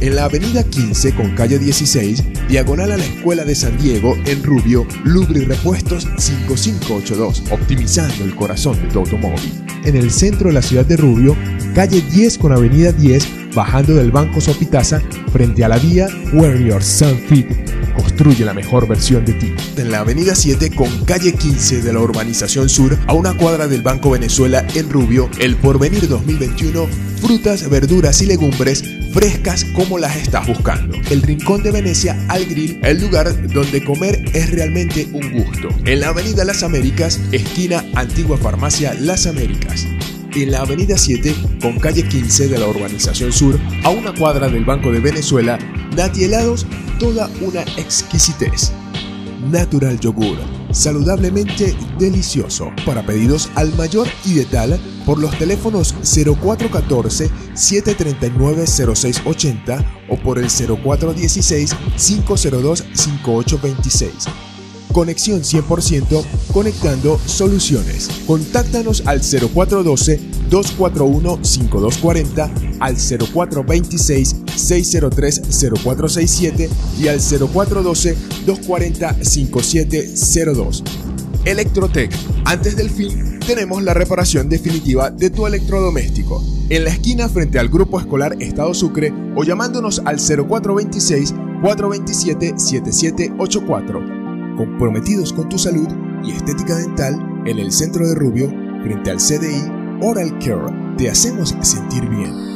en la avenida 15 con calle 16, diagonal a la Escuela de San Diego, en Rubio, Lubri Repuestos 5582, optimizando el corazón de tu automóvil. En el centro de la ciudad de Rubio, calle 10 con avenida 10, bajando del Banco Sopitaza, frente a la vía Warrior Sun Fit. Construye la mejor versión de ti. En la avenida 7 con calle 15 de la urbanización sur, a una cuadra del Banco Venezuela en Rubio, el Porvenir 2021, frutas, verduras y legumbres frescas como las estás buscando. El Rincón de Venecia al Grill, el lugar donde comer es realmente un gusto. En la Avenida Las Américas, esquina Antigua Farmacia Las Américas. En la Avenida 7, con calle 15 de la Urbanización Sur, a una cuadra del Banco de Venezuela, Nati Helados, toda una exquisitez. Natural Yogur, saludablemente delicioso. Para pedidos al mayor y de tal, por los teléfonos 0414-739-0680 o por el 0416-502-5826. Conexión 100% conectando soluciones. Contáctanos al 0412-241-5240, al 0426-603-0467 y al 0412-240-5702. Electrotech. Antes del fin, tenemos la reparación definitiva de tu electrodoméstico. En la esquina frente al Grupo Escolar Estado Sucre o llamándonos al 0426-427-7784 comprometidos con tu salud y estética dental en el centro de Rubio, frente al CDI Oral Care. Te hacemos sentir bien.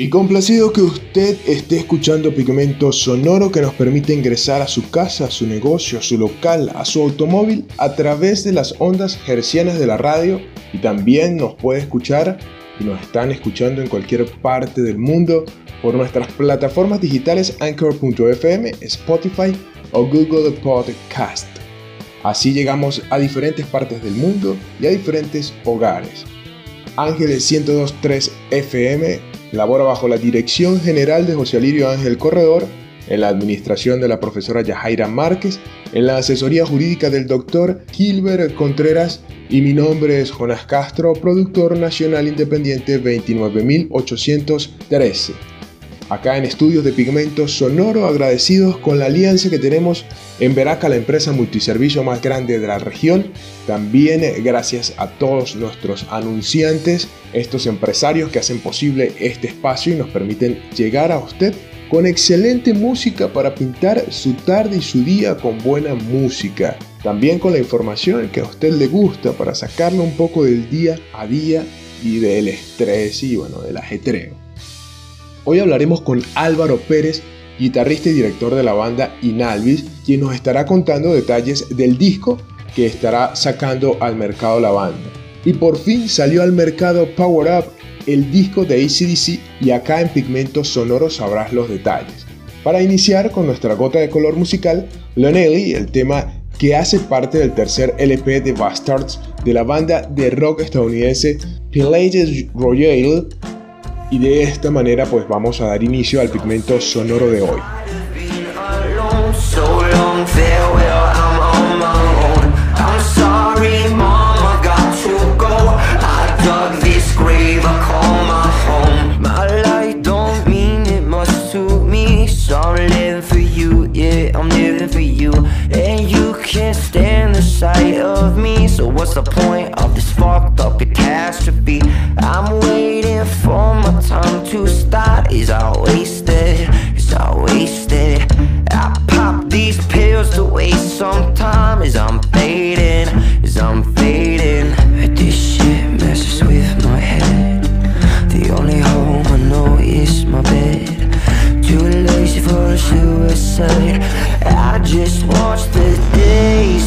Y complacido que usted esté escuchando Pigmento Sonoro que nos permite ingresar a su casa, a su negocio, a su local, a su automóvil a través de las ondas hercianas de la radio y también nos puede escuchar y nos están escuchando en cualquier parte del mundo por nuestras plataformas digitales Anchor.fm, Spotify o Google Podcast. Así llegamos a diferentes partes del mundo y a diferentes hogares. Ángeles 102.3 FM labora bajo la dirección general de José Alirio Ángel Corredor, en la administración de la profesora Yajaira Márquez, en la asesoría jurídica del doctor Gilbert Contreras y mi nombre es Jonas Castro, productor nacional independiente 29813 acá en Estudios de Pigmentos Sonoro, agradecidos con la alianza que tenemos en Veraca, la empresa multiservicio más grande de la región. También eh, gracias a todos nuestros anunciantes, estos empresarios que hacen posible este espacio y nos permiten llegar a usted con excelente música para pintar su tarde y su día con buena música. También con la información que a usted le gusta para sacarlo un poco del día a día y del estrés y bueno, del ajetreo. Hoy hablaremos con Álvaro Pérez, guitarrista y director de la banda Inalvis, quien nos estará contando detalles del disco que estará sacando al mercado la banda. Y por fin salió al mercado Power Up, el disco de ACDC, y acá en Pigmentos Sonoros sabrás los detalles. Para iniciar con nuestra gota de color musical, Lonely, el tema que hace parte del tercer LP de Bastards de la banda de rock estadounidense Pelagius Royale, y de esta manera pues vamos a dar inicio al pigmento sonoro de hoy. sight of me. So what's the point of fucked up catastrophe. I'm waiting for my time to start. Is I wasted? Is I wasted? I pop these pills to waste some time. Is I'm fading? Is I'm fading? This shit messes with my head. The only home I know is my bed. Too lazy for suicide. I just watch the days.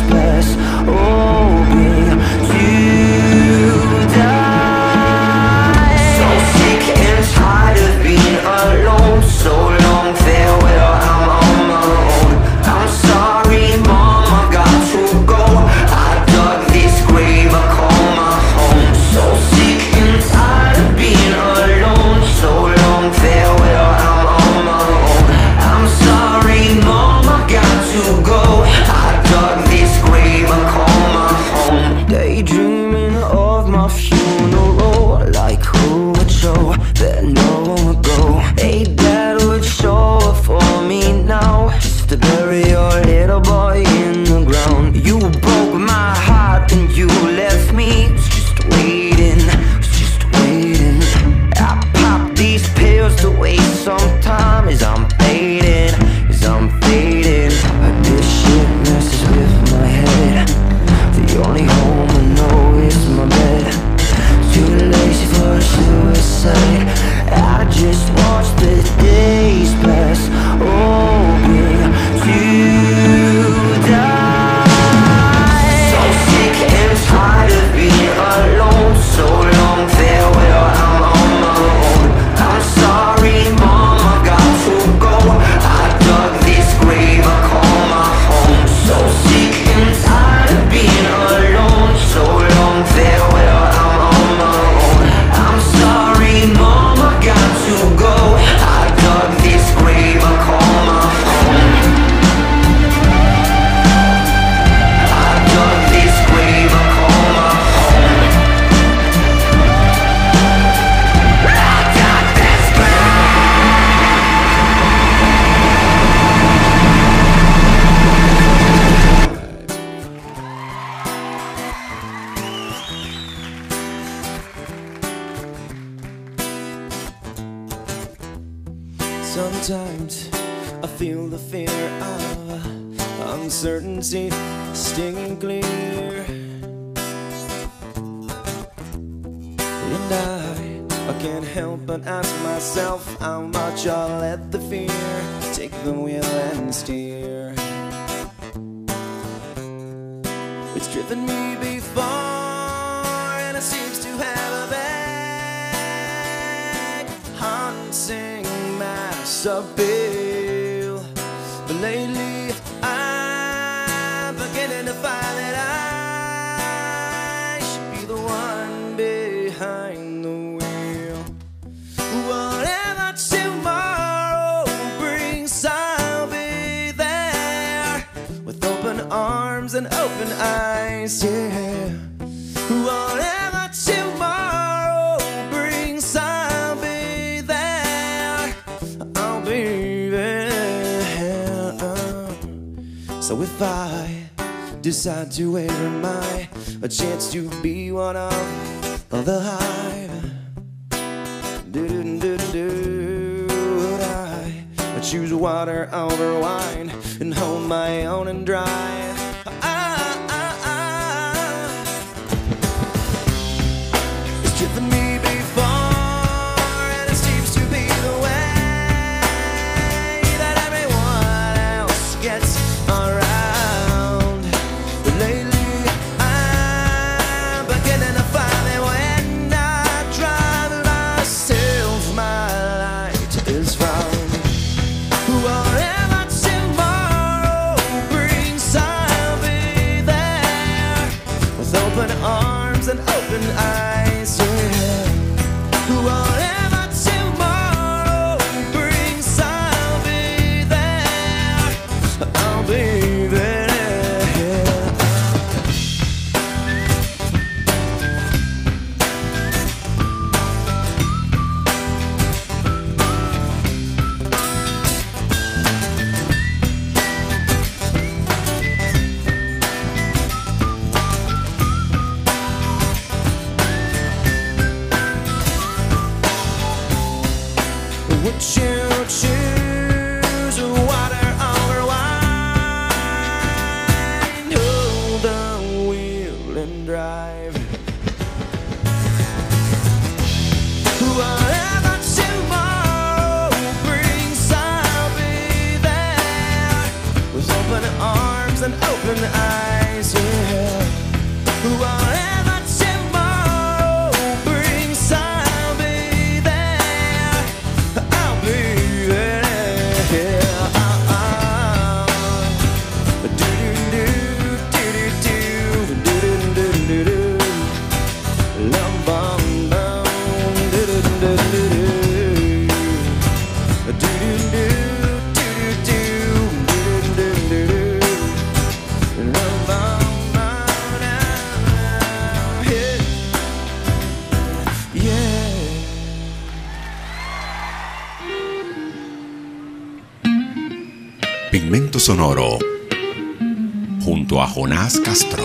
Jonás Castro.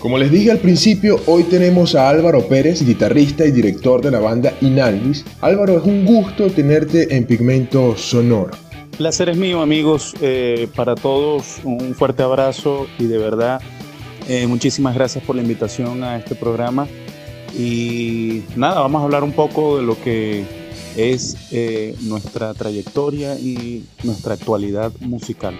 Como les dije al principio, hoy tenemos a Álvaro Pérez, guitarrista y director de la banda Inalvis. Álvaro, es un gusto tenerte en Pigmento Sonoro. Placer es mío, amigos. Eh, para todos, un fuerte abrazo y de verdad, eh, muchísimas gracias por la invitación a este programa. Y nada, vamos a hablar un poco de lo que es eh, nuestra trayectoria y nuestra actualidad musical.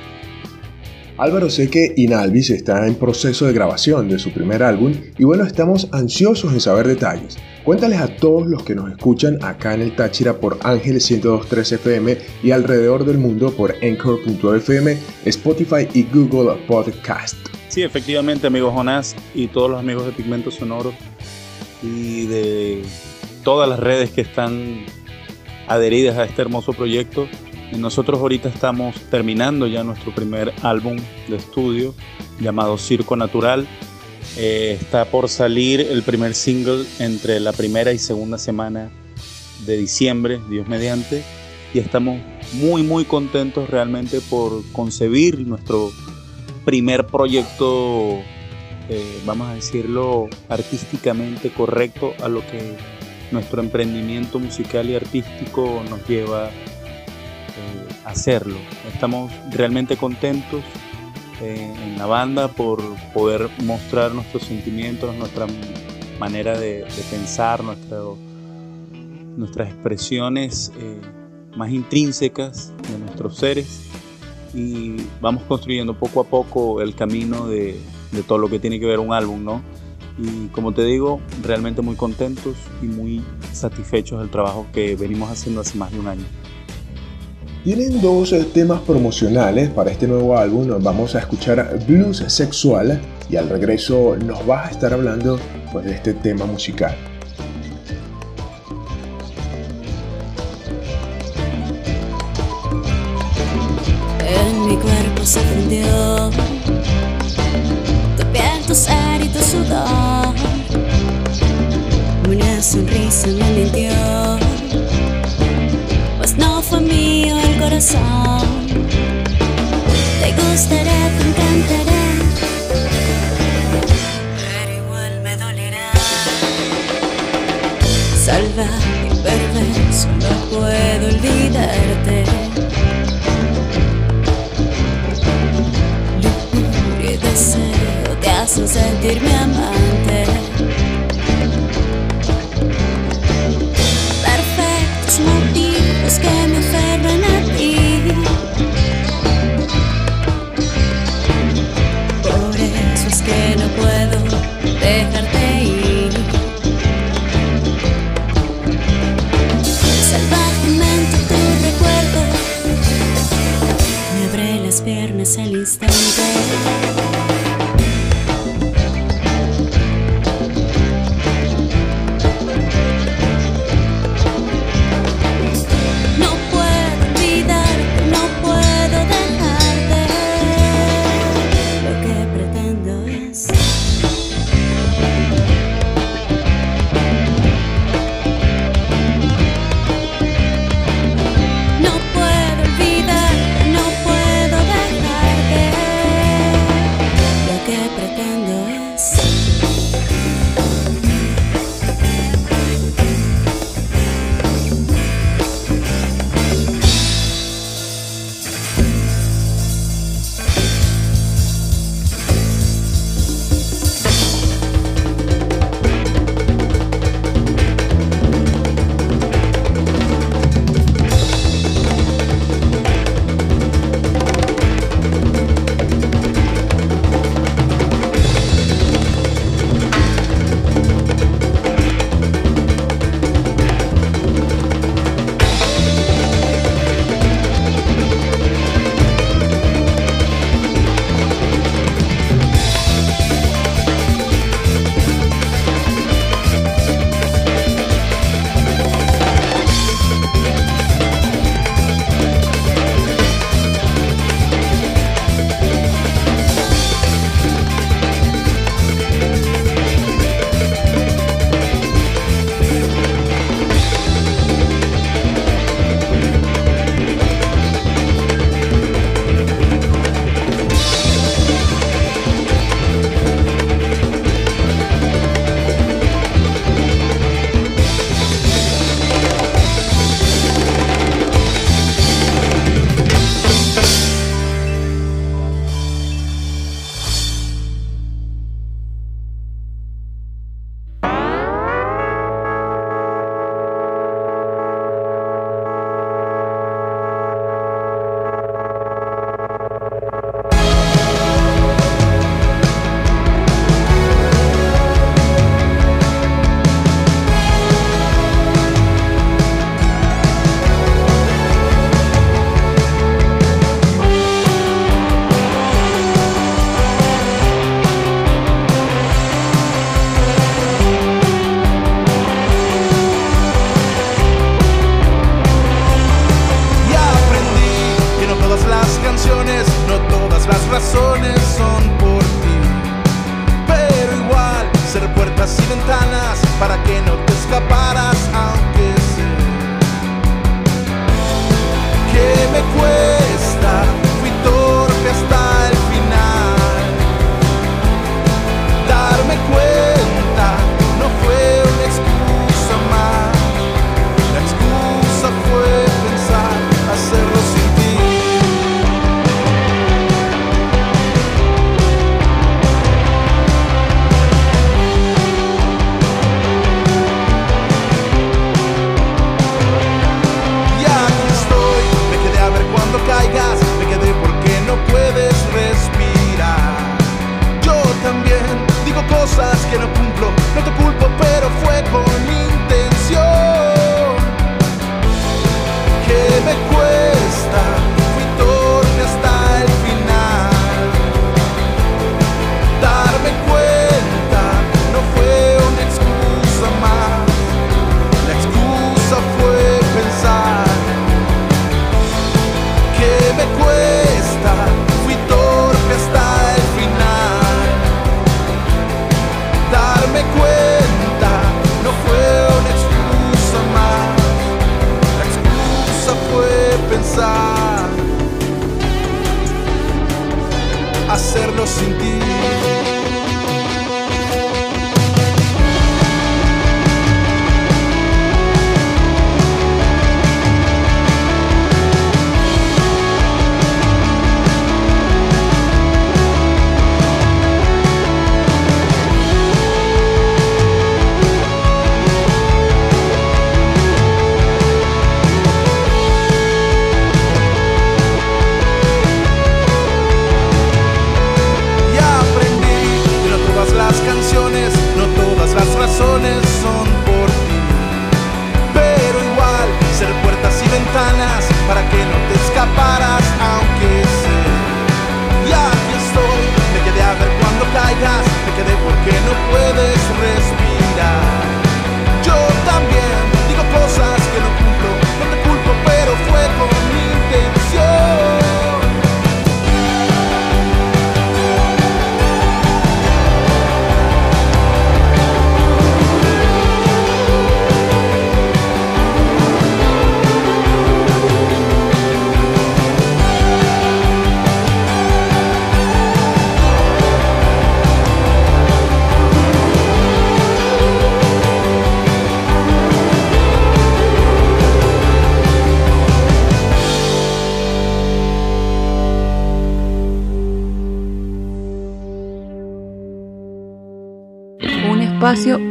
Álvaro, sé que Inalvis está en proceso de grabación de su primer álbum y bueno, estamos ansiosos en saber detalles. Cuéntales a todos los que nos escuchan acá en el Táchira por Ángeles 102.3 FM y alrededor del mundo por Anchor.fm, Spotify y Google Podcast. Sí, efectivamente, amigo Jonás y todos los amigos de Pigmento Sonoro y de todas las redes que están adheridas a este hermoso proyecto. Nosotros ahorita estamos terminando ya nuestro primer álbum de estudio llamado Circo Natural. Eh, está por salir el primer single entre la primera y segunda semana de diciembre, Dios mediante. Y estamos muy, muy contentos realmente por concebir nuestro primer proyecto, eh, vamos a decirlo, artísticamente correcto a lo que nuestro emprendimiento musical y artístico nos lleva eh, a hacerlo. Estamos realmente contentos eh, en la banda por poder mostrar nuestros sentimientos, nuestra manera de, pensar, nuestras expresiones eh, más intrínsecas de nuestros seres y vamos construyendo poco a poco el camino de, de todo lo que tiene que ver un álbum, ¿no? Y como te digo, realmente muy contentos y muy satisfechos del trabajo que venimos haciendo hace más de un año. Tienen dos eh, temas promocionales para este nuevo álbum. Vamos a escuchar Blues Sexual y al regreso nos vas a estar hablando pues, de este tema musical. Te gustará, te encantará, pero igual me dolerá. Salvaje y perverso, no puedo olvidarte. y deseo hacen sentirme amante. Dejarte ir. Salvajemente tu recuerdo me abre las piernas al instante.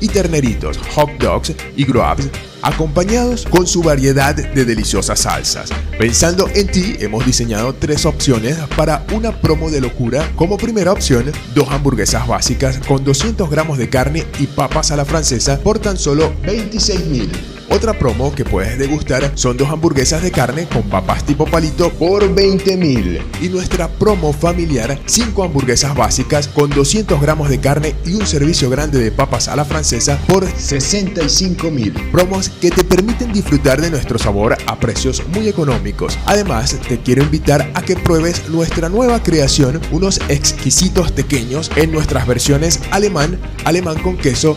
y terneritos, hot dogs y grubs acompañados con su variedad de deliciosas salsas. Pensando en ti, hemos diseñado tres opciones para una promo de locura. Como primera opción, dos hamburguesas básicas con 200 gramos de carne y papas a la francesa por tan solo 26 mil. Otra promo que puedes degustar son dos hamburguesas de carne con papas tipo palito por 20 mil. Y nuestra promo familiar, 5 hamburguesas básicas con 200 gramos de carne y un servicio grande de papas a la francesa por 65 mil. Promos que te permiten disfrutar de nuestro sabor a precios muy económicos. Además, te quiero invitar a que pruebes nuestra nueva creación, unos exquisitos pequeños en nuestras versiones alemán, alemán con queso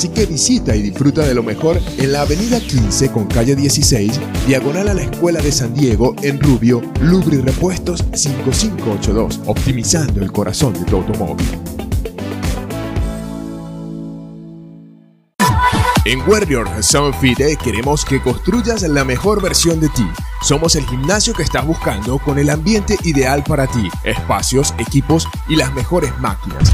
que visita y disfruta de lo mejor en la avenida 15 con calle 16, diagonal a la Escuela de San Diego en Rubio, Lubri Repuestos 5582, optimizando el corazón de tu automóvil. En Warrior Sound Fit queremos que construyas la mejor versión de ti. Somos el gimnasio que estás buscando con el ambiente ideal para ti, espacios, equipos y las mejores máquinas.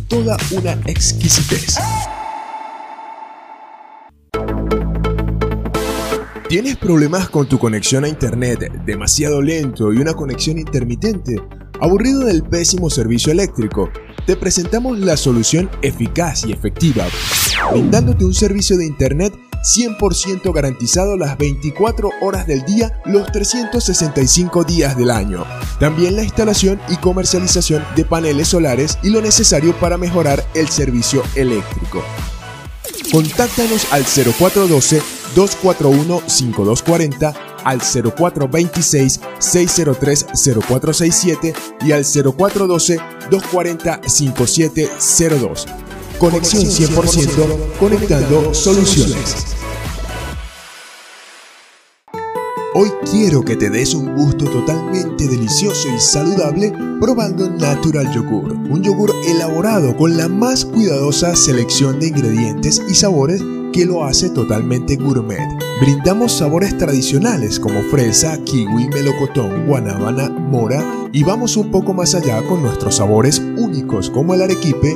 toda una exquisitez. ¿Tienes problemas con tu conexión a internet demasiado lento y una conexión intermitente? ¿Aburrido del pésimo servicio eléctrico? Te presentamos la solución eficaz y efectiva, brindándote un servicio de internet 100% garantizado las 24 horas del día, los 365 días del año. También la instalación y comercialización de paneles solares y lo necesario para mejorar el servicio eléctrico. Contáctanos al 0412-241-5240, al 0426-603-0467 y al 0412-240-5702. Conexión 100% conectando soluciones. Hoy quiero que te des un gusto totalmente delicioso y saludable probando Natural Yogur, un yogur elaborado con la más cuidadosa selección de ingredientes y sabores que lo hace totalmente gourmet. Brindamos sabores tradicionales como fresa, kiwi, melocotón, guanábana, mora y vamos un poco más allá con nuestros sabores únicos como el arequipe,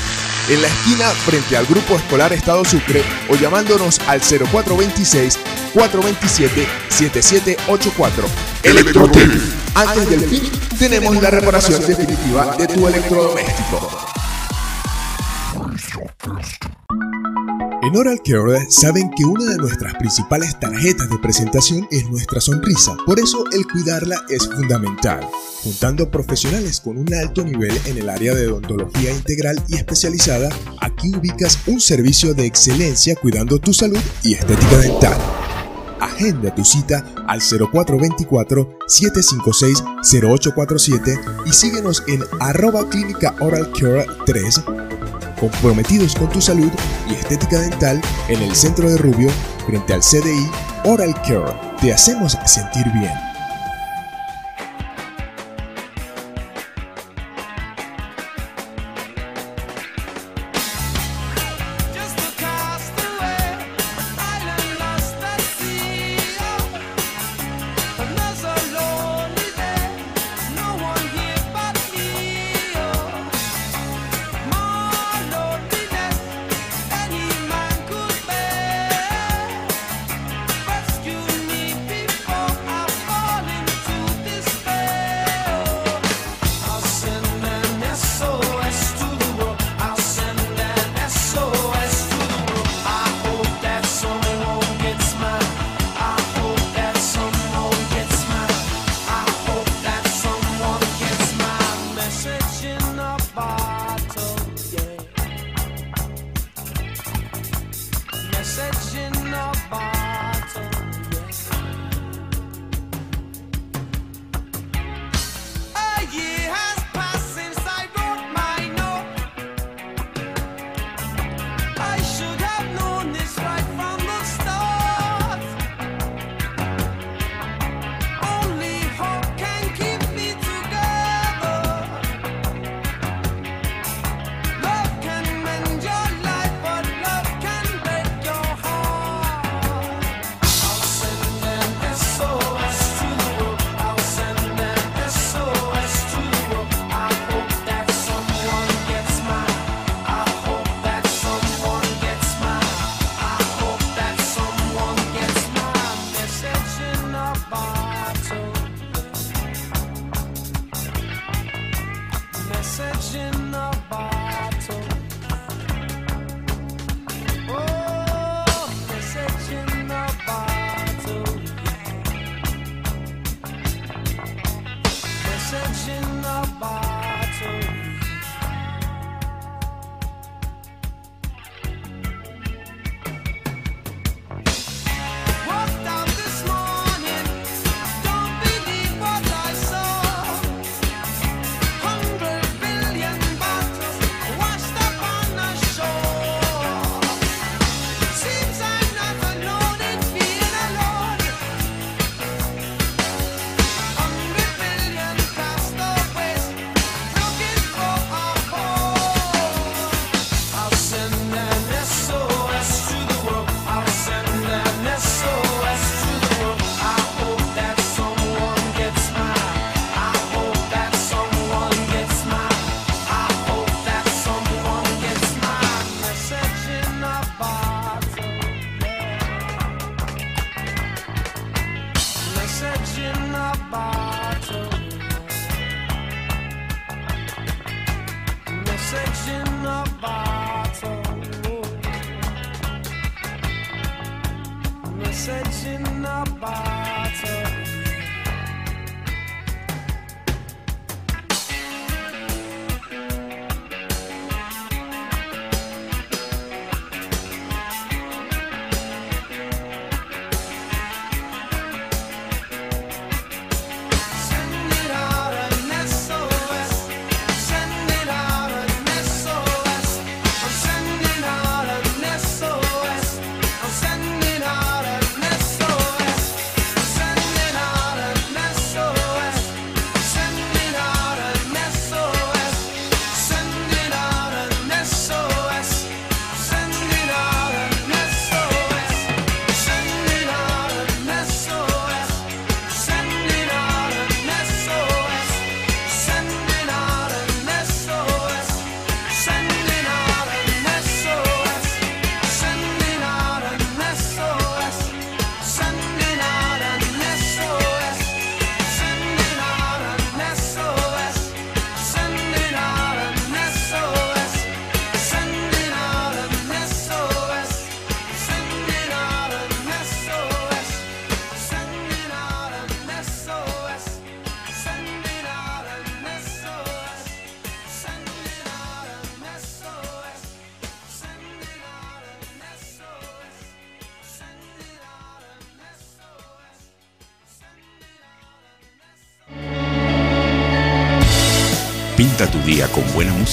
en la esquina frente al Grupo Escolar Estado Sucre o llamándonos al 0426-427-7784. Electrotec. Antes del fin, tenemos la reparación definitiva de tu electrodoméstico. En Oral Care saben que una de nuestras principales tarjetas de presentación es nuestra sonrisa, por eso el cuidarla es fundamental. Juntando profesionales con un alto nivel en el área de odontología integral y especializada, aquí ubicas un servicio de excelencia cuidando tu salud y estética dental. Agenda tu cita al 0424-756-0847 y síguenos en arroba clínica oral care 3 comprometidos con tu salud y estética dental en el centro de Rubio frente al CDI Oral Care. Te hacemos sentir bien.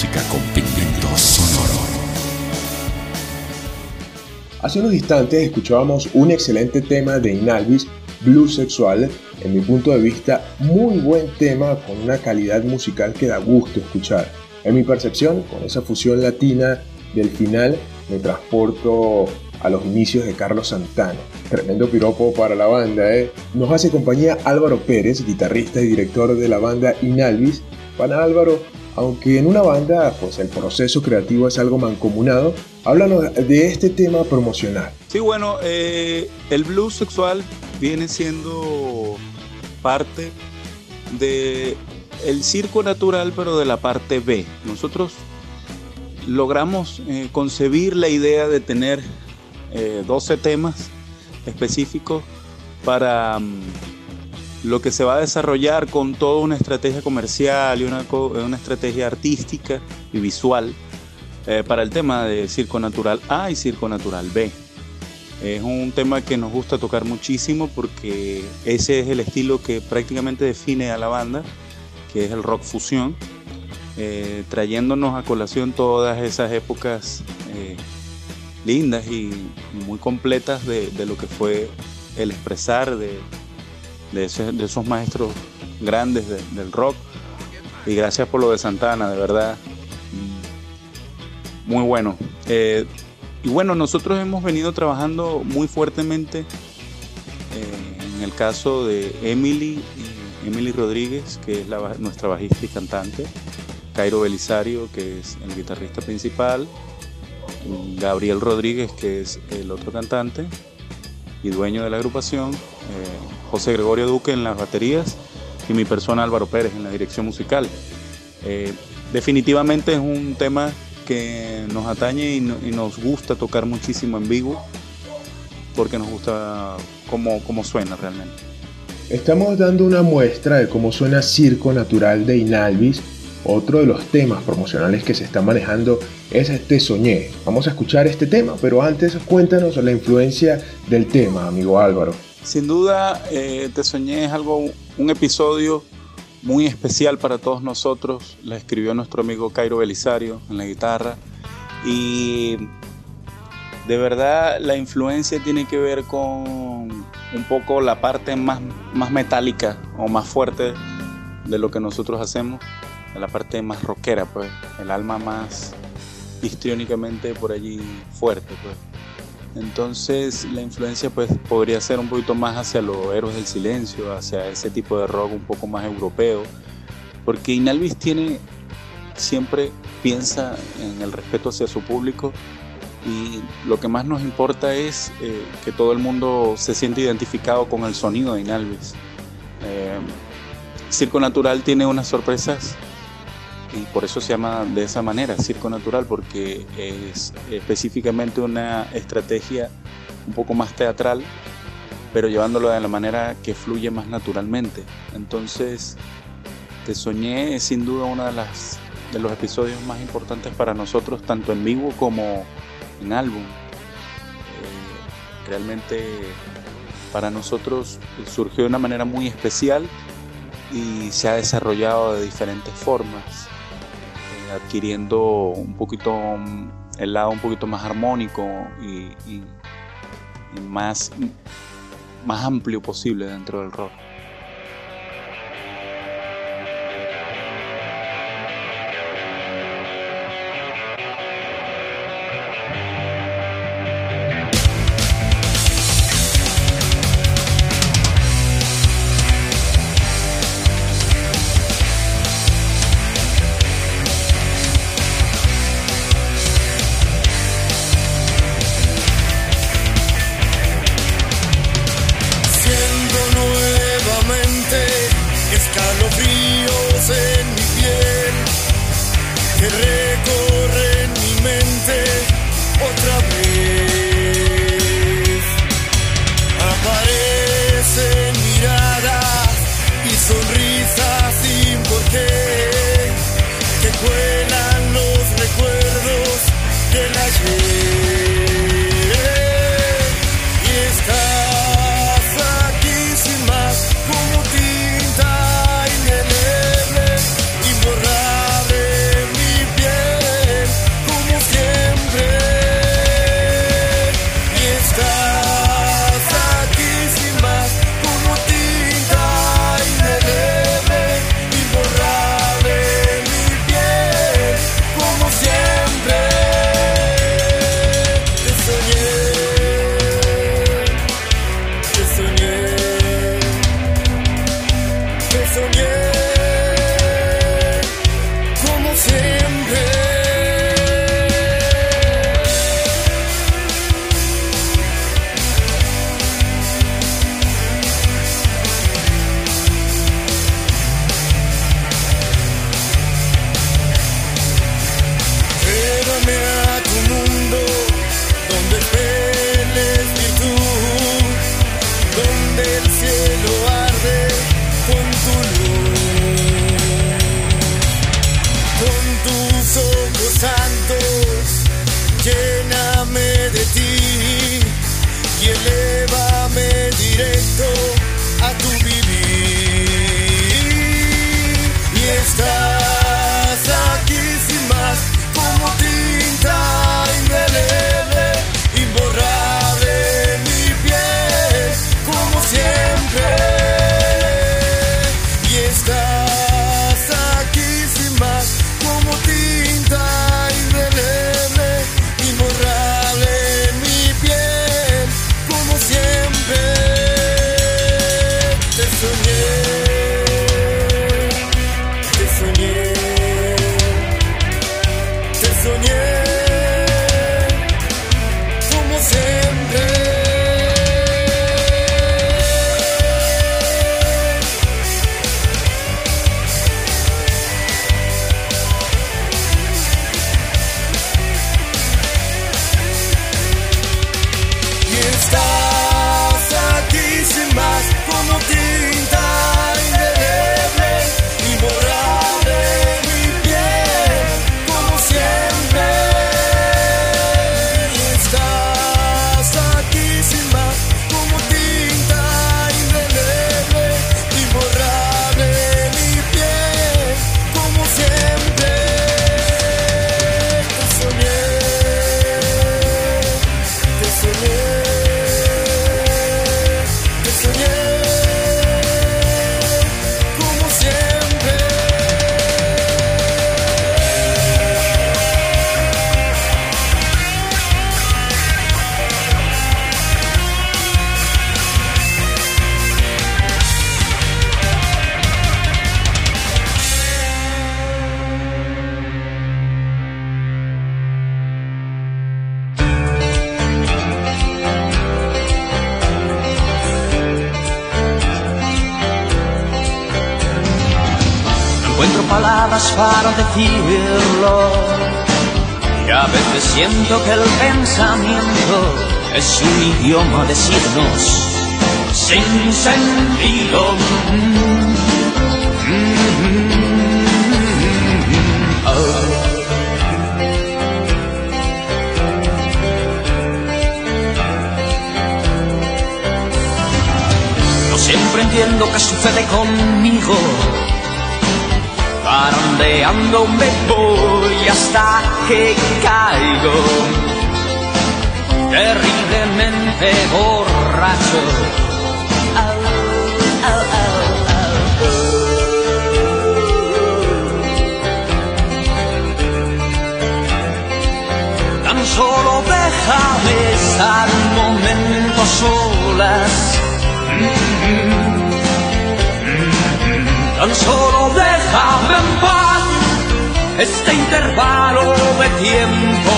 Con pigmento sonoro. Hace unos instantes escuchábamos un excelente tema de Inalvis, Blues Sexual, en mi punto de vista muy buen tema con una calidad musical que da gusto escuchar. En mi percepción, con esa fusión latina del final, me transporto a los inicios de Carlos Santana. Tremendo piropo para la banda, ¿eh? Nos hace compañía Álvaro Pérez, guitarrista y director de la banda Inalvis. Pana Álvaro, aunque en una banda pues el proceso creativo es algo mancomunado, háblanos de este tema promocional. Sí, bueno, eh, el blues sexual viene siendo parte de circo natural, pero de la parte B. Nosotros logramos eh, concebir la idea de tener eh, 12 temas específicos para mm, lo que se va a desarrollar con toda una estrategia comercial y una, una estrategia artística y visual eh, para el tema de Circo Natural A y Circo Natural B. Es un tema que nos gusta tocar muchísimo porque ese es el estilo que prácticamente define a la banda, que es el rock fusión, eh, trayéndonos a colación todas esas épocas eh, lindas y muy completas de, de lo que fue el expresar de, de, ese- de esos maestros grandes de- del rock. Y gracias por lo de Santana, de verdad. mm, Muy bueno. Eh, y bueno, nosotros hemos venido trabajando muy fuertemente eh, en el caso de Emily, Emily Rodríguez, que es la nuestra bajista y cantante, Cairo Belisario, que es el guitarrista principal, Gabriel Rodríguez, que es el otro cantante y dueño de la agrupación, eh, José Gregorio Duque en las baterías y mi persona Álvaro Pérez en la dirección musical. Eh, definitivamente es un tema que nos atañe y, no- y nos gusta tocar muchísimo en vivo porque nos gusta cómo, cómo suena realmente. Estamos dando una muestra de cómo suena Circo Natural de Inalvis. Otro de los temas promocionales que se está manejando es Te Soñé. Vamos a escuchar este tema, pero antes cuéntanos la influencia del tema, amigo Álvaro. Sin duda, eh, Te Soñé es algo, un episodio muy especial para todos nosotros. La escribió nuestro amigo Cairo Belisario en la guitarra. Y de verdad la influencia tiene que ver con un poco la parte más, más metálica o más fuerte de lo que nosotros hacemos, la parte más rockera, pues, el alma más histriónicamente por allí fuerte, pues. Entonces la influencia pues podría ser un poquito más hacia los héroes del silencio, hacia ese tipo de rock un poco más europeo, porque Inalvis tiene siempre piensa en el respeto hacia su público y lo que más nos importa es eh, que todo el mundo se siente identificado con el sonido de Inalvis. Eh, Circo Natural tiene unas sorpresas y por eso se llama de esa manera, Circo Natural, porque es específicamente una estrategia un poco más teatral, pero llevándolo de la manera que fluye más naturalmente. Entonces, Te Soñé es sin duda uno de, las, de los episodios más importantes para nosotros, tanto en vivo como en álbum. Eh, realmente para nosotros surgió de una manera muy especial y se ha desarrollado de diferentes formas, adquiriendo un poquito el lado un poquito más armónico y más, más amplio posible dentro del rock. Para decirlo. Y a veces siento que el pensamiento es un idioma de signos sin sentido. No siempre entiendo qué sucede conmigo. Parandeando me voy hasta que caigo. Terriblemente borracho. Tan solo déjame estar un momento solas. Tan solo déjame en paz este intervalo de tiempo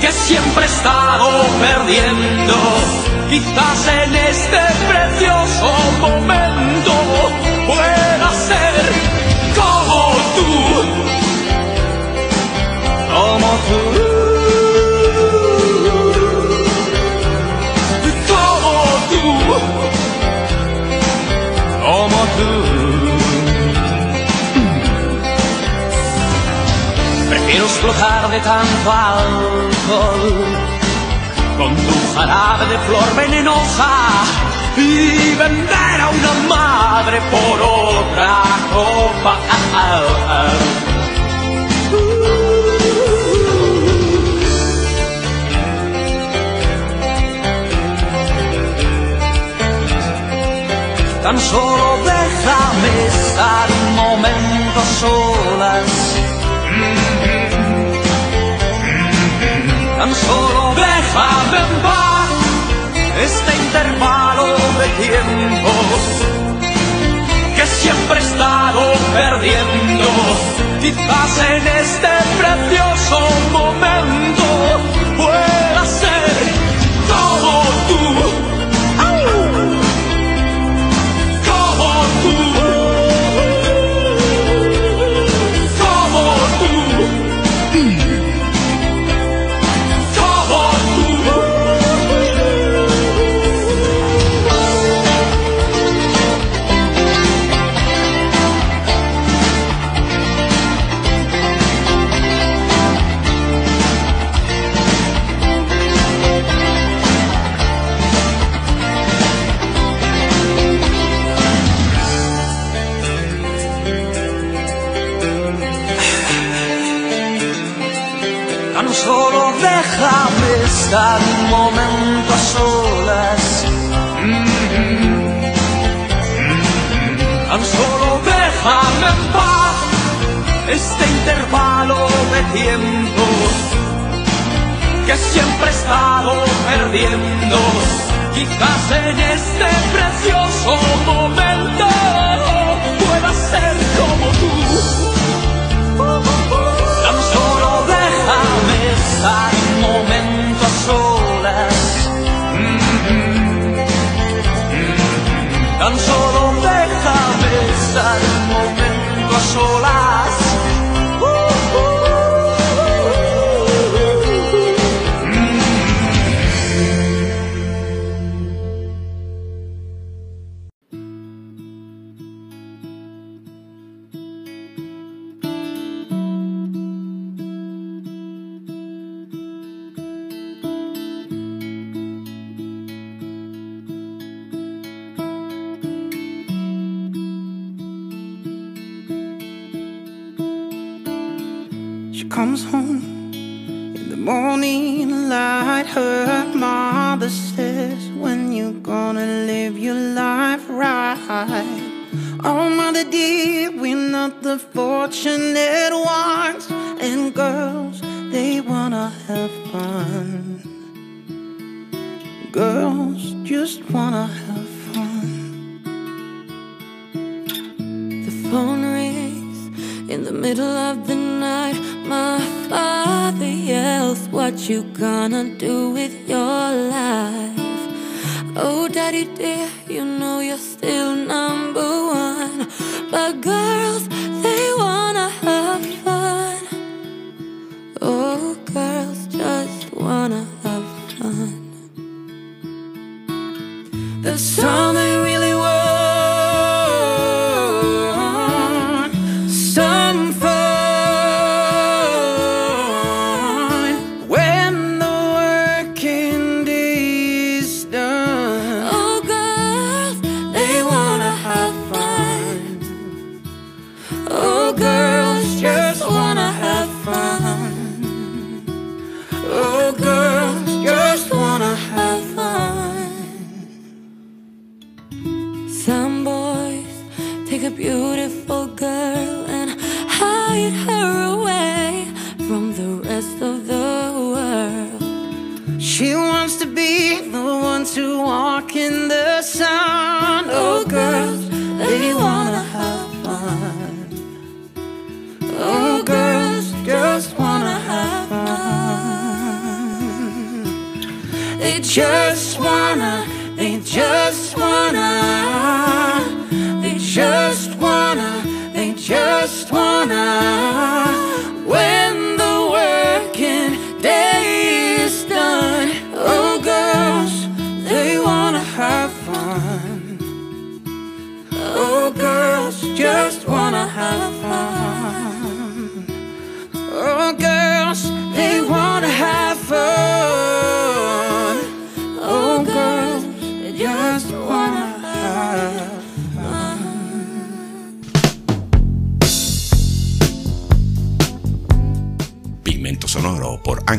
que siempre he estado perdiendo. Quizás en este precioso momento pueda ser explotar de tanto alcohol con tu jarabe de flor venenosa y vender a una madre por otra copa. Tan solo déjame estar un momento solas. Tan solo déjame en paz este intervalo de tiempo que siempre he estado perdiendo. Quizás en este precioso momento pueda ser este intervalo de tiempo que siempre he estado perdiendo. Quizás en este precioso momento pueda ser como tú. Tan solo déjame estar un momento a solas. Tan solo déjame estar un momento a solas.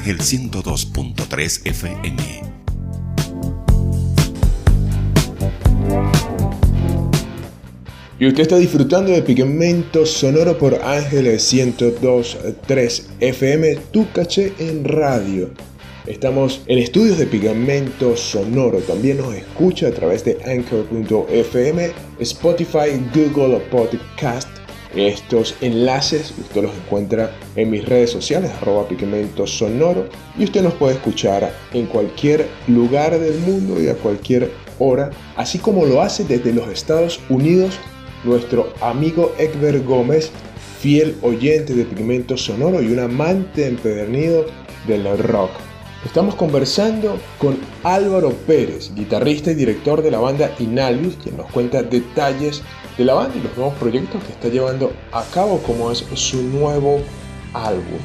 Ángel 102.3 FM. Y usted está disfrutando de Pigmento Sonoro por Ángeles 102.3 FM, tu caché en radio. Estamos en estudios de Pigmento Sonoro. También nos escucha a través de Anchor.fm, Spotify, Google Podcast. Estos enlaces usted los encuentra en mis redes sociales, arroba Pigmento Sonoro. Y usted nos puede escuchar en cualquier lugar del mundo y a cualquier hora, así como lo hace desde los Estados Unidos nuestro amigo Ekber Gómez, fiel oyente de Pigmento Sonoro y un amante empedernido del rock. Estamos conversando con Álvaro Pérez, guitarrista y director de la banda Inalvis, quien nos cuenta detalles de la banda y los nuevos proyectos que está llevando a cabo, como es su nuevo álbum.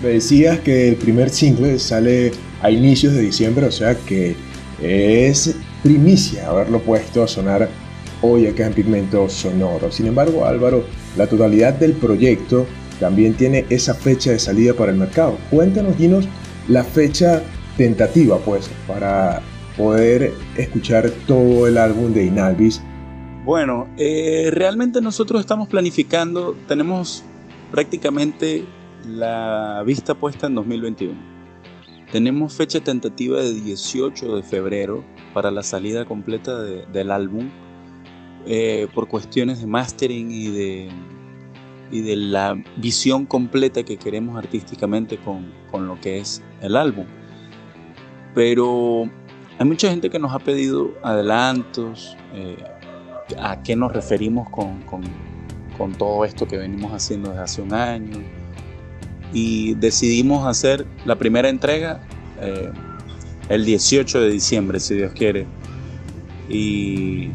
Me decías que el primer single sale a inicios de diciembre, o sea que es primicia haberlo puesto a sonar hoy acá en Pigmento Sonoro. Sin embargo, Álvaro, la totalidad del proyecto también tiene esa fecha de salida para el mercado. Cuéntanos, dinos la fecha tentativa, pues, para poder escuchar todo el álbum de Inalvis. Bueno, eh, realmente nosotros estamos planificando, tenemos prácticamente la vista puesta en 2021. Tenemos fecha tentativa de 18 de febrero para la salida completa de- del álbum eh, por cuestiones de mastering y de, y de la visión completa que queremos artísticamente con, con lo que es el álbum. Pero hay mucha gente que nos ha pedido adelantos, eh, a qué nos referimos con, con- todo esto que venimos haciendo desde hace un año. Y decidimos hacer la primera entrega eh, el 18 de diciembre, si Dios quiere. Y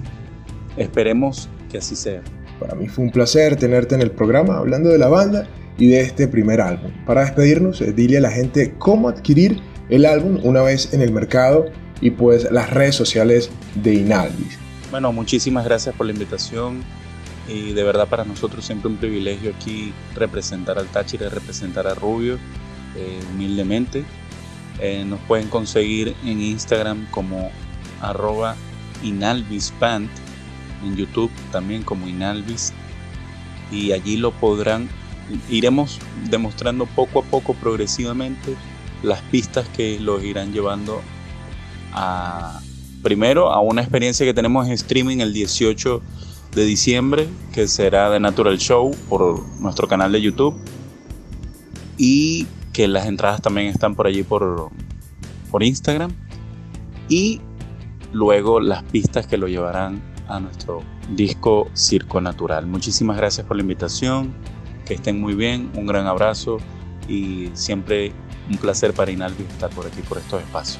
esperemos que así sea. Para mí fue un placer tenerte en el programa hablando de la banda y de este primer álbum. Para despedirnos, eh, dile a la gente cómo adquirir el álbum una vez en el mercado y pues las redes sociales de Inalvis. Bueno, muchísimas gracias por la invitación y de verdad para nosotros siempre un privilegio aquí representar al Táchira, representar a Rubio eh, humildemente. Eh, nos pueden conseguir en Instagram como arroba inalvisband, en YouTube también como inalvis y allí lo podrán, iremos demostrando poco a poco progresivamente las pistas que los irán llevando a primero a una experiencia que tenemos en streaming el 18 de diciembre, que será de Natural Show por nuestro canal de YouTube. Y que las entradas también están por allí por, por Instagram. Y luego las pistas que lo llevarán a nuestro disco Circo Natural. Muchísimas gracias por la invitación. Que estén muy bien. Un gran abrazo. Y siempre un placer para Inalvi estar por aquí, por estos espacios.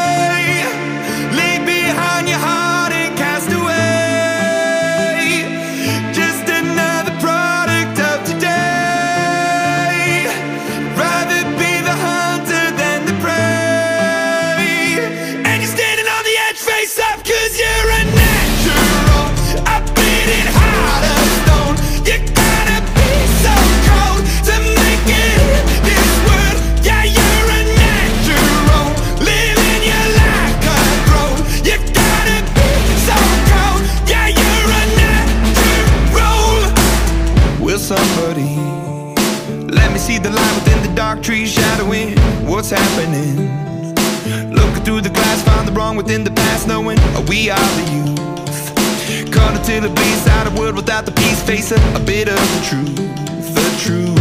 in the past knowing we are the youth. Caught until the beast out of wood without the peace facing a bit of the truth, the truth.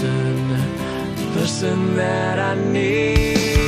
Person, the person that I need.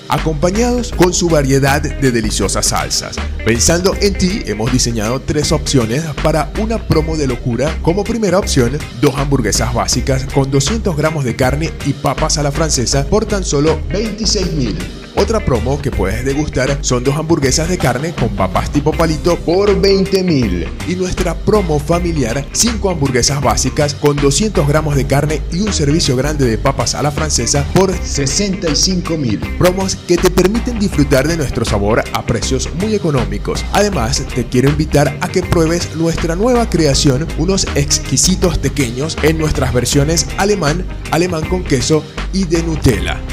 acompañados con su variedad de deliciosas salsas. Pensando en ti, hemos diseñado tres opciones para una promo de locura. Como primera opción, dos hamburguesas básicas con 200 gramos de carne y papas a la francesa por tan solo 26 mil. Otra promo que puedes degustar son dos hamburguesas de carne con papas tipo palito por 20 mil. Y nuestra promo familiar, 5 hamburguesas básicas con 200 gramos de carne y un servicio grande de papas a la francesa por 65 mil. Promos que te permiten disfrutar de nuestro sabor a precios muy económicos. Además, te quiero invitar a que pruebes nuestra nueva creación, unos exquisitos pequeños en nuestras versiones alemán, alemán con queso y de Nutella.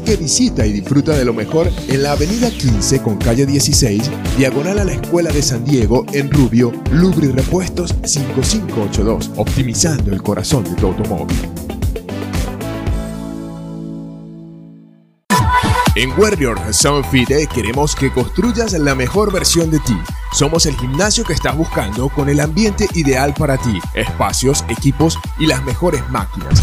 que visita y disfruta de lo mejor en la avenida 15 con calle 16, diagonal a la Escuela de San Diego en Rubio, Lubri Repuestos 5582, optimizando el corazón de tu automóvil. En Warrior Sound Fit queremos que construyas la mejor versión de ti. Somos el gimnasio que estás buscando con el ambiente ideal para ti, espacios, equipos y las mejores máquinas.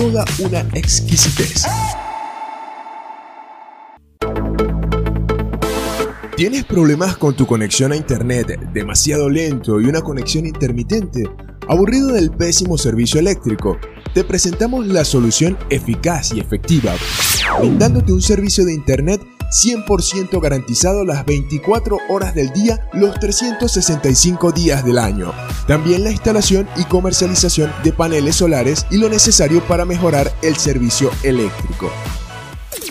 toda una exquisitez. ¿Tienes problemas con tu conexión a internet demasiado lento y una conexión intermitente? ¿Aburrido del pésimo servicio eléctrico? Te presentamos la solución eficaz y efectiva, brindándote un servicio de internet 100% garantizado las 24 horas del día, los 365 días del año. También la instalación y comercialización de paneles solares y lo necesario para mejorar el servicio eléctrico.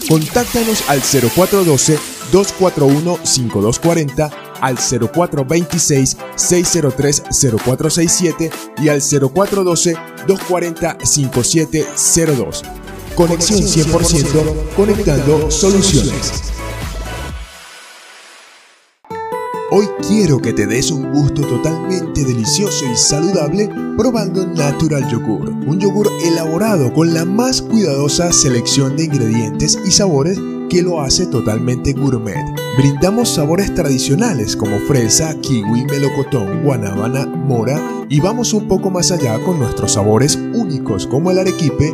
Contáctanos al 0412-241-5240, al 0426-603-0467 y al 0412-240-5702. Conexión 100% conectando soluciones. Hoy quiero que te des un gusto totalmente delicioso y saludable probando Natural Yogur, un yogur elaborado con la más cuidadosa selección de ingredientes y sabores que lo hace totalmente gourmet. Brindamos sabores tradicionales como fresa, kiwi, melocotón, guanábana, mora y vamos un poco más allá con nuestros sabores únicos como el arequipe,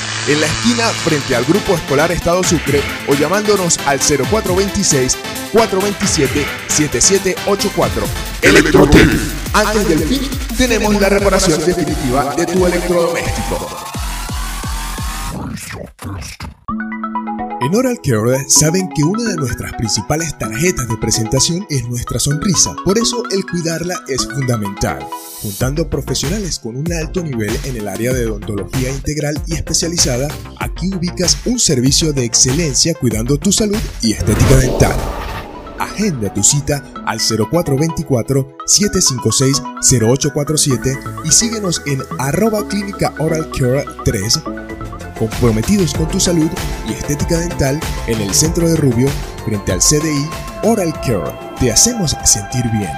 en la esquina frente al Grupo Escolar Estado Sucre o llamándonos al 0426-427-7784. Electrotec. Antes del fin, tenemos la reparación definitiva de tu electrodoméstico. En Oral Care saben que una de nuestras principales tarjetas de presentación es nuestra sonrisa. Por eso el cuidarla es fundamental. Juntando profesionales con un alto nivel en el área de odontología integral y especializada, aquí ubicas un servicio de excelencia cuidando tu salud y estética dental. Agenda tu cita al 0424-756-0847 y síguenos en arroba clínica oral care 3 comprometidos con tu salud y estética dental en el centro de Rubio frente al CDI Oral Care. Te hacemos sentir bien.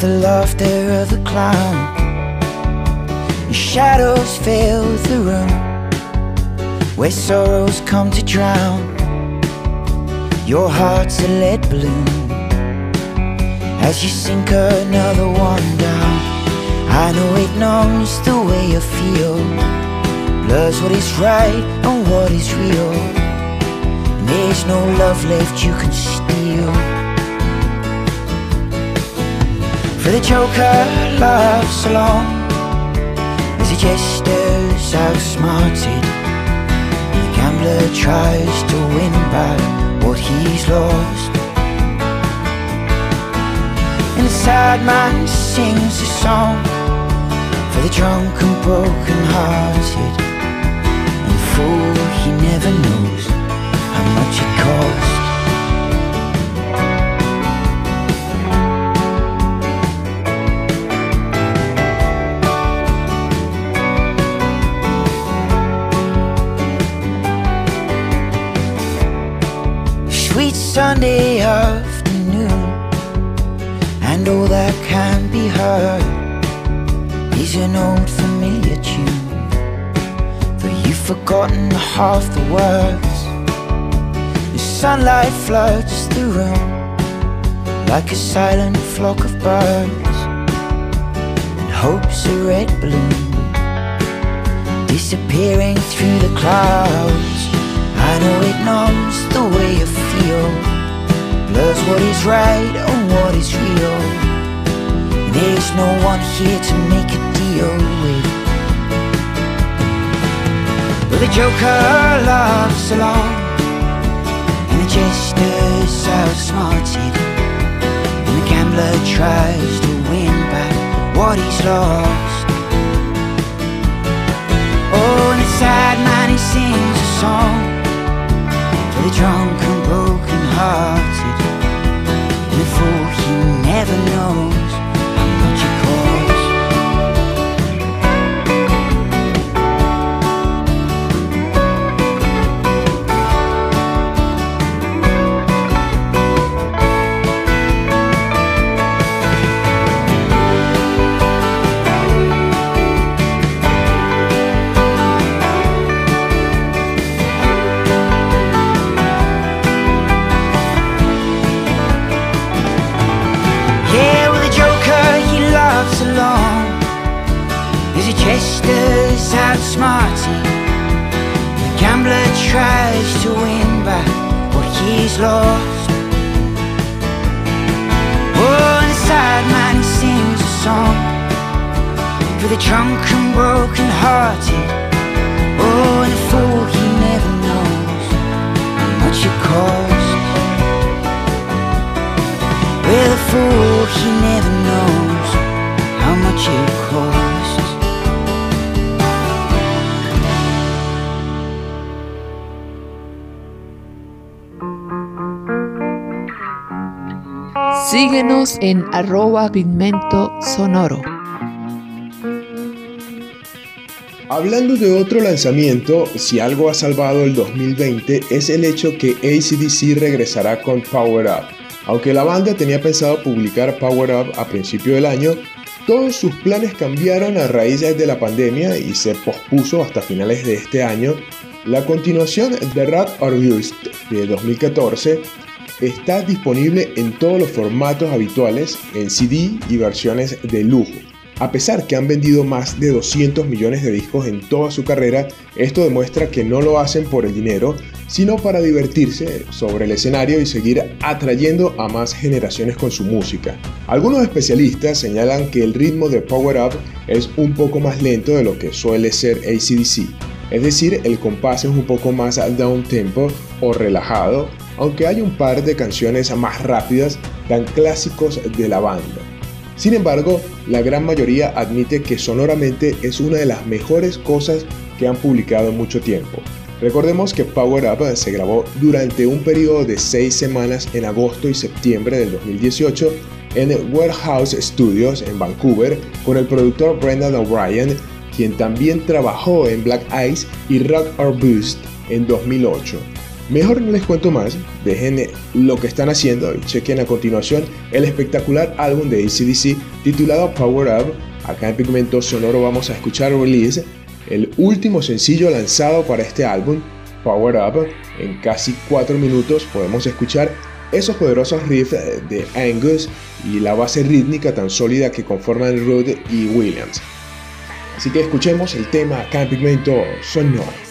The laughter of a clown. And shadows fill the room where sorrows come to drown. Your heart's a lead balloon as you sink another one down. I know it numbs the way you feel, blurs what is right and what is real. And there's no love left you can steal. The joker laughs along as he gestures outsmarted. The gambler tries to win back what he's lost. And the sad man sings a song for the drunk and broken hearted. And the fool, Sunday afternoon, and all that can be heard is an old familiar tune. Though you've forgotten half the words, the sunlight floods the room like a silent flock of birds, and hope's a red balloon disappearing through the clouds. I know it numbs the way you feel, blurs what is right and what is real. There's no one here to make a deal with. But the Joker laughs along, and the jester's outsmarted, and the gambler tries to win back what he's lost. Oh, and the sad man he sings a song for the drunk and broken hearted before he never knows. Outsmarted. The gambler tries to win back what he's lost. Oh, sad man, he sings a song for the drunk and broken hearted. Oh, and the fool, he never knows how much it costs. Well, the fool, he never knows how much it costs. Síguenos en arroba pigmento sonoro. Hablando de otro lanzamiento, si algo ha salvado el 2020 es el hecho que ACDC regresará con Power Up. Aunque la banda tenía pensado publicar Power Up a principio del año, todos sus planes cambiaron a raíz de la pandemia y se pospuso hasta finales de este año. La continuación de Rat August de 2014 está disponible en todos los formatos habituales, en CD y versiones de lujo. A pesar que han vendido más de 200 millones de discos en toda su carrera, esto demuestra que no lo hacen por el dinero, sino para divertirse sobre el escenario y seguir atrayendo a más generaciones con su música. Algunos especialistas señalan que el ritmo de Power Up es un poco más lento de lo que suele ser ACDC, es decir, el compás es un poco más down tempo o relajado, aunque hay un par de canciones más rápidas tan clásicos de la banda. Sin embargo, la gran mayoría admite que sonoramente es una de las mejores cosas que han publicado en mucho tiempo. Recordemos que Power Up se grabó durante un periodo de 6 semanas en agosto y septiembre del 2018 en Warehouse Studios en Vancouver con el productor Brendan O'Brien, quien también trabajó en Black Ice y Rock or Boost en 2008. Mejor no les cuento más, dejen lo que están haciendo y chequen a continuación el espectacular álbum de ACDC titulado Power Up. Acá en Pigmento Sonoro vamos a escuchar Release, el último sencillo lanzado para este álbum, Power Up. En casi 4 minutos podemos escuchar esos poderosos riffs de Angus y la base rítmica tan sólida que conforman Rudd y Williams. Así que escuchemos el tema acá en Pigmento Sonoro.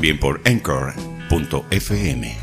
También por anchor.fm.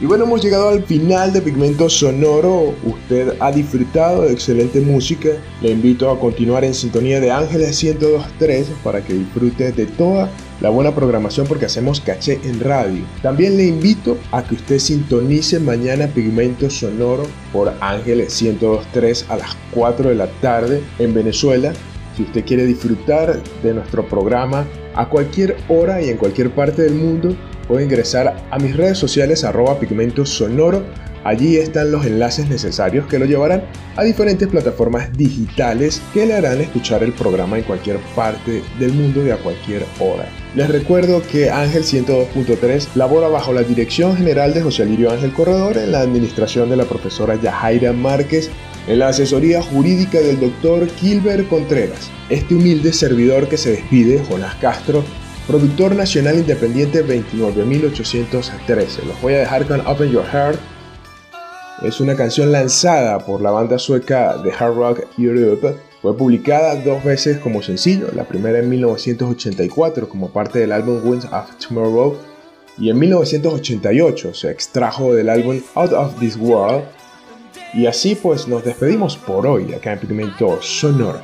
Y bueno, hemos llegado al final de Pigmento Sonoro. Usted ha disfrutado de excelente música. Le invito a continuar en sintonía de Ángeles 102.3 para que disfrute de toda la buena programación porque hacemos caché en radio. También le invito a que usted sintonice mañana Pigmento Sonoro por Ángeles 102.3 a las 4 de la tarde en Venezuela. Si usted quiere disfrutar de nuestro programa a cualquier hora y en cualquier parte del mundo, puede ingresar a mis redes sociales arroba pigmento sonoro. Allí están los enlaces necesarios que lo llevarán a diferentes plataformas digitales que le harán escuchar el programa en cualquier parte del mundo y a cualquier hora. Les recuerdo que Ángel 102.3 labora bajo la dirección general de José Lirio Ángel Corredor en la administración de la profesora Yajaira Márquez en la asesoría jurídica del doctor Kilber Contreras. Este humilde servidor que se despide, Jonás Castro, productor nacional independiente 29813. Los voy a dejar con Open Your Heart. Es una canción lanzada por la banda sueca de Hard Rock Europe. Fue publicada dos veces como sencillo, la primera en 1984 como parte del álbum Winds of Tomorrow y en 1988 se extrajo del álbum Out of This World. Y así pues nos despedimos por hoy acá en Pigmento Sonoro.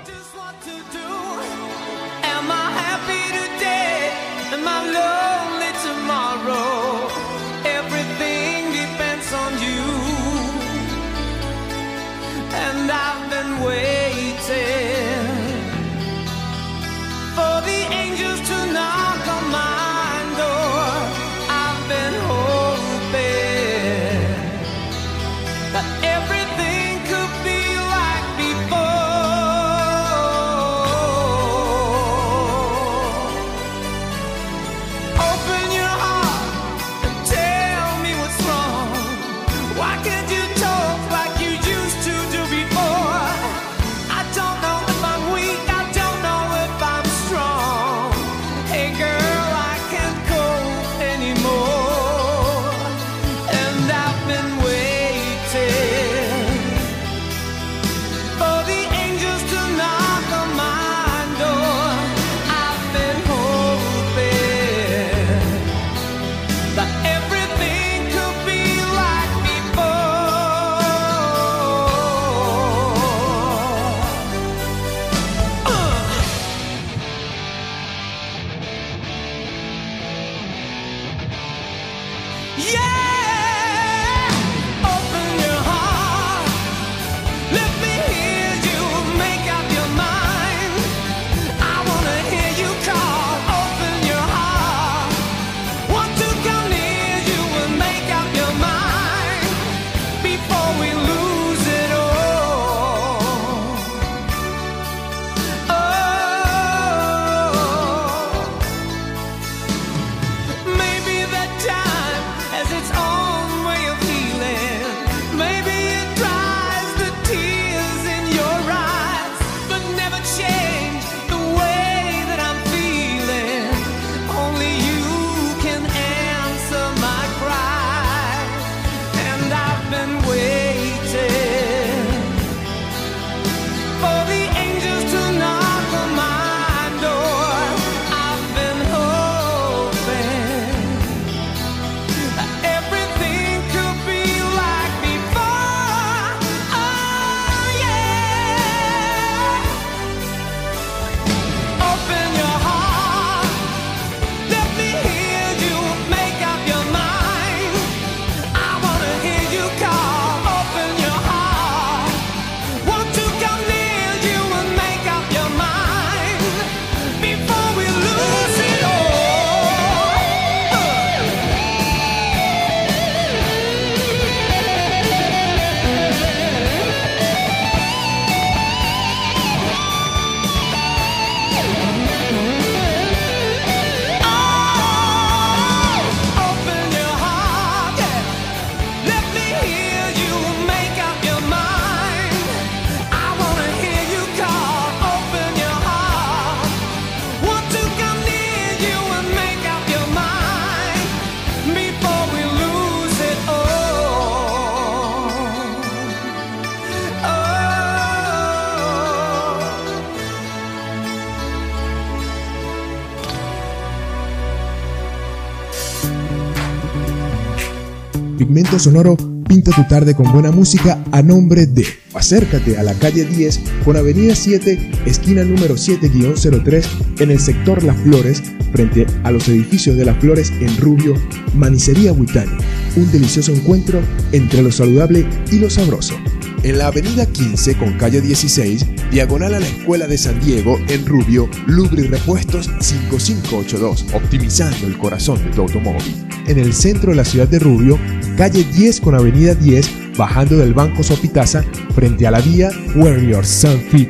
Sonoro pinta tu tarde con buena música a nombre de Acércate a la calle 10 con Avenida 7, esquina número 7-03 en el sector Las Flores, frente a los edificios de Las Flores en Rubio, Manicería Huitani. Un delicioso encuentro entre lo saludable y lo sabroso. En la avenida 15 con calle 16, diagonal a la Escuela de San Diego, en Rubio, Lubri Repuestos 5582, optimizando el corazón de tu automóvil. En el centro de la ciudad de Rubio, calle 10 con avenida 10, bajando del Banco Sopitaza, frente a la vía Where Your Sun Fit.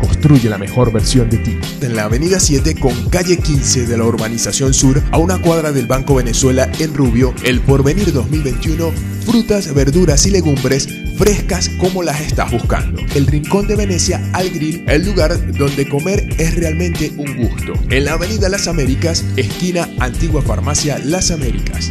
Construye la mejor versión de ti. En la avenida 7 con calle 15 de la urbanización sur, a una cuadra del Banco Venezuela en Rubio, el Porvenir 2021, frutas, verduras y legumbres frescas como las estás buscando. El Rincón de Venecia al Grill, el lugar donde comer es realmente un gusto. En la Avenida Las Américas, esquina Antigua Farmacia Las Américas.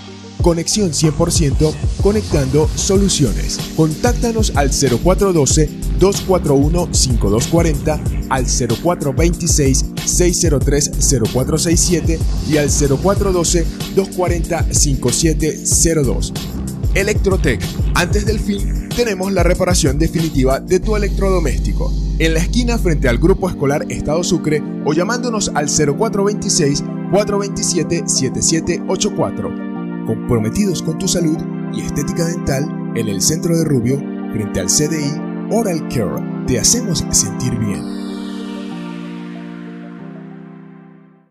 Conexión 100% conectando soluciones. Contáctanos al 0412-241-5240, al 0426-603-0467 y al 0412-240-5702. Electrotech. Antes del fin, tenemos la reparación definitiva de tu electrodoméstico. En la esquina frente al Grupo Escolar Estado Sucre o llamándonos al 0426-427-7784 comprometidos con tu salud y estética dental en el centro de Rubio, frente al CDI Oral Care. Te hacemos sentir bien.